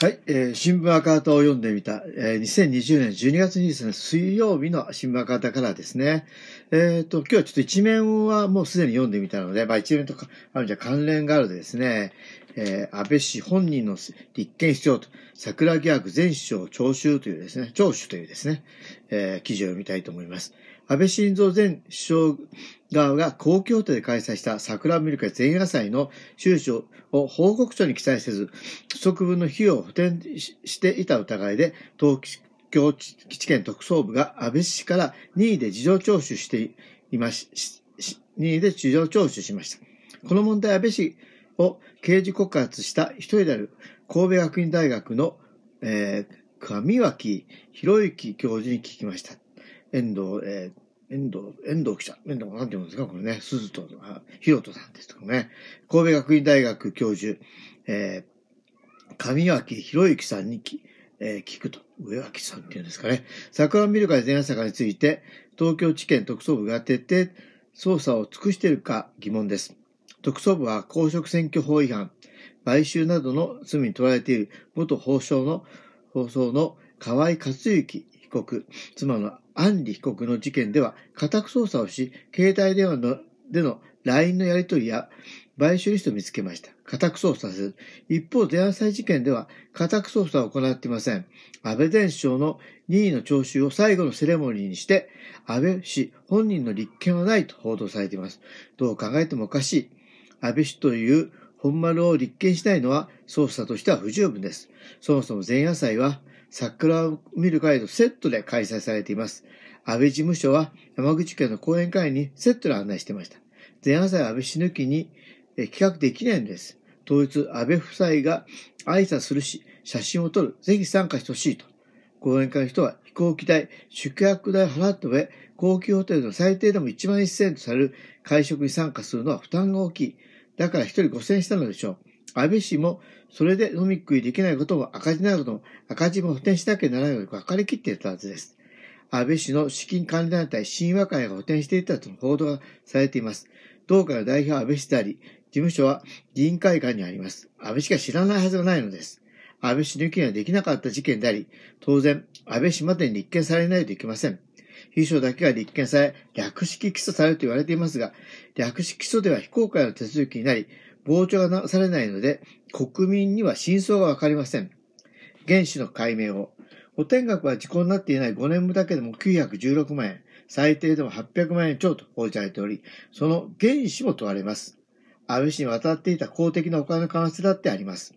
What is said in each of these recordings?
はい、えー、新聞赤旗を読んでみた、えー、2020年12月23日水曜日の新聞赤旗からですね、えっ、ー、と、今日はちょっと一面はもうすでに読んでみたので、まあ一面とか、あるじゃ関連があるでですね、えー、安倍氏本人の立憲必要と、桜木役前首相聴取というですね、聴取というですね、えー、記事を読みたいと思います。安倍晋三前首相側が公共都で開催した桜を見る会前夜祭の収支を報告書に記載せず、不足分の費用を補填していた疑いで、東京基地検特捜部が安倍氏から任意で事情聴取していまし、任意で事情聴取しました。この問題、安倍氏を刑事告発した一人である神戸学院大学の、えー、上脇博之教授に聞きました。遠藤、えー、遠藤、遠藤記者。遠藤、なんて言うんですか？これね。鈴と、ひろとさんですとかね。神戸学院大学教授、えー、上脇博之さんにき、えー、聞くと。上脇さんっていうんですかね。桜見る会前朝について、東京地検特捜部が徹底捜査を尽くしているか疑問です。特捜部は公職選挙法違反、買収などの罪に問われている元法相の、放送の河合克行被告、妻の安里被告の事件では家宅捜査をし、携帯電話のでの LINE のやり取りや買収リストを見つけました。家宅捜査せず。一方、電話祭事件では家宅捜査を行っていません。安倍前首相の任意の聴取を最後のセレモニーにして、安倍氏本人の立件はないと報道されています。どう考えてもおかしい。安倍氏という本丸を立件しないのは捜査としては不十分です。そもそも前夜祭は桜を見る会とセットで開催されています。安倍事務所は山口県の講演会にセットで案内していました。前夜祭安倍氏抜きに企画できないんです。当日、安倍夫妻が挨拶するし、写真を撮る。ぜひ参加してほしいと。講演会の人は飛行機代、宿泊代払った上、高級ホテルの最低でも1万1000円とされる会食に参加するのは負担が大きい。だから一人5000円したのでしょう。安倍氏も、それで飲み食いできないことも赤字なることも赤字も補填しなきゃならないので分かりきっていたはずです。安倍氏の資金管理団体新和会が補填していたとの報道がされています。同会の代表は安倍氏であり、事務所は議員会館にあります。安倍氏が知らないはずがないのです。安倍氏抜きにはできなかった事件であり、当然、安倍氏までに立件されないといけません。秘書だけが立件され、略式起訴されると言われていますが、略式起訴では非公開の手続きになり、傍聴がなされないので、国民には真相がわかりません。原資の解明を。補填額は時効になっていない5年分だけでも916万円、最低でも800万円超と報じられており、その原資も問われます。安倍氏に渡っていた公的なお金の可能性だってあります。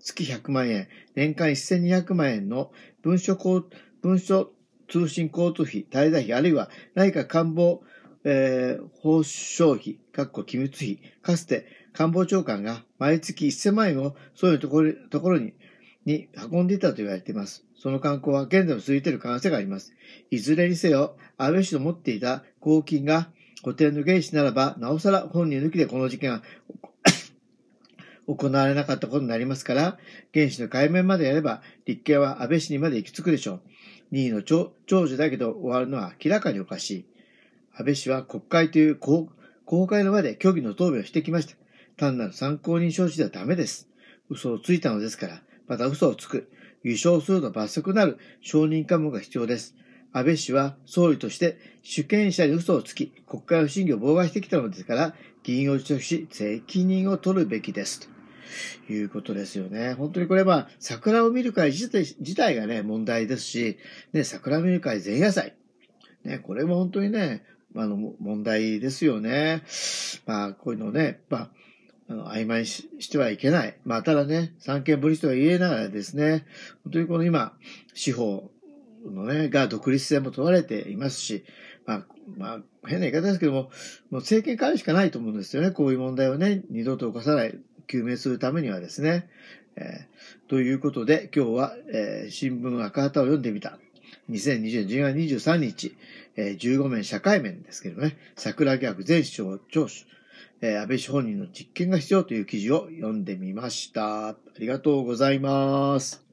月100万円、年間1200万円の文書文書通信交通費、滞在費、あるいは内閣官房、えー、報奨費、かっこ機密費、かつて官房長官が毎月1000万円をそういうところところにに運んでいたと言われています。その観光は現在も続いている可能性があります。いずれにせよ、安倍氏の持っていた公金が補填の原資ならば、なおさら本人抜きでこの事件は 行われなかったことになりますから、原資の解明までやれば、立憲は安倍氏にまで行き着くでしょう。任意の長寿だけど終わるのは明らかにおかしい。安倍氏は国会という公開の場で虚偽の答弁をしてきました。単なる参考人承知ではダメです。嘘をついたのですから、また嘘をつく。優勝するの罰則なる承認喚問が必要です。安倍氏は総理として主権者に嘘をつき、国会の審議を妨害してきたのですから、議員を辞職し、責任を取るべきです。ということですよね。本当にこれは、桜を見る会自体自体がね、問題ですし、ね、桜を見る会前夜祭。ね、これも本当にね、あの、問題ですよね。まあ、こういうのをね、まあ、あの、曖昧にしてはいけない。まあ、ただね、三権分立とは言えながらですね、本当にこの今、司法のね、が独立性も問われていますし、まあ、まあ、変な言い方ですけども、もう政権変えるしかないと思うんですよね。こういう問題をね、二度と起こさない、究明するためにはですね。えー、ということで、今日は、えー、新聞赤旗を読んでみた。2020年10月23日、えー、15面社会面ですけどね、桜逆前首相聴取。え、安倍氏本人の実験が必要という記事を読んでみました。ありがとうございます。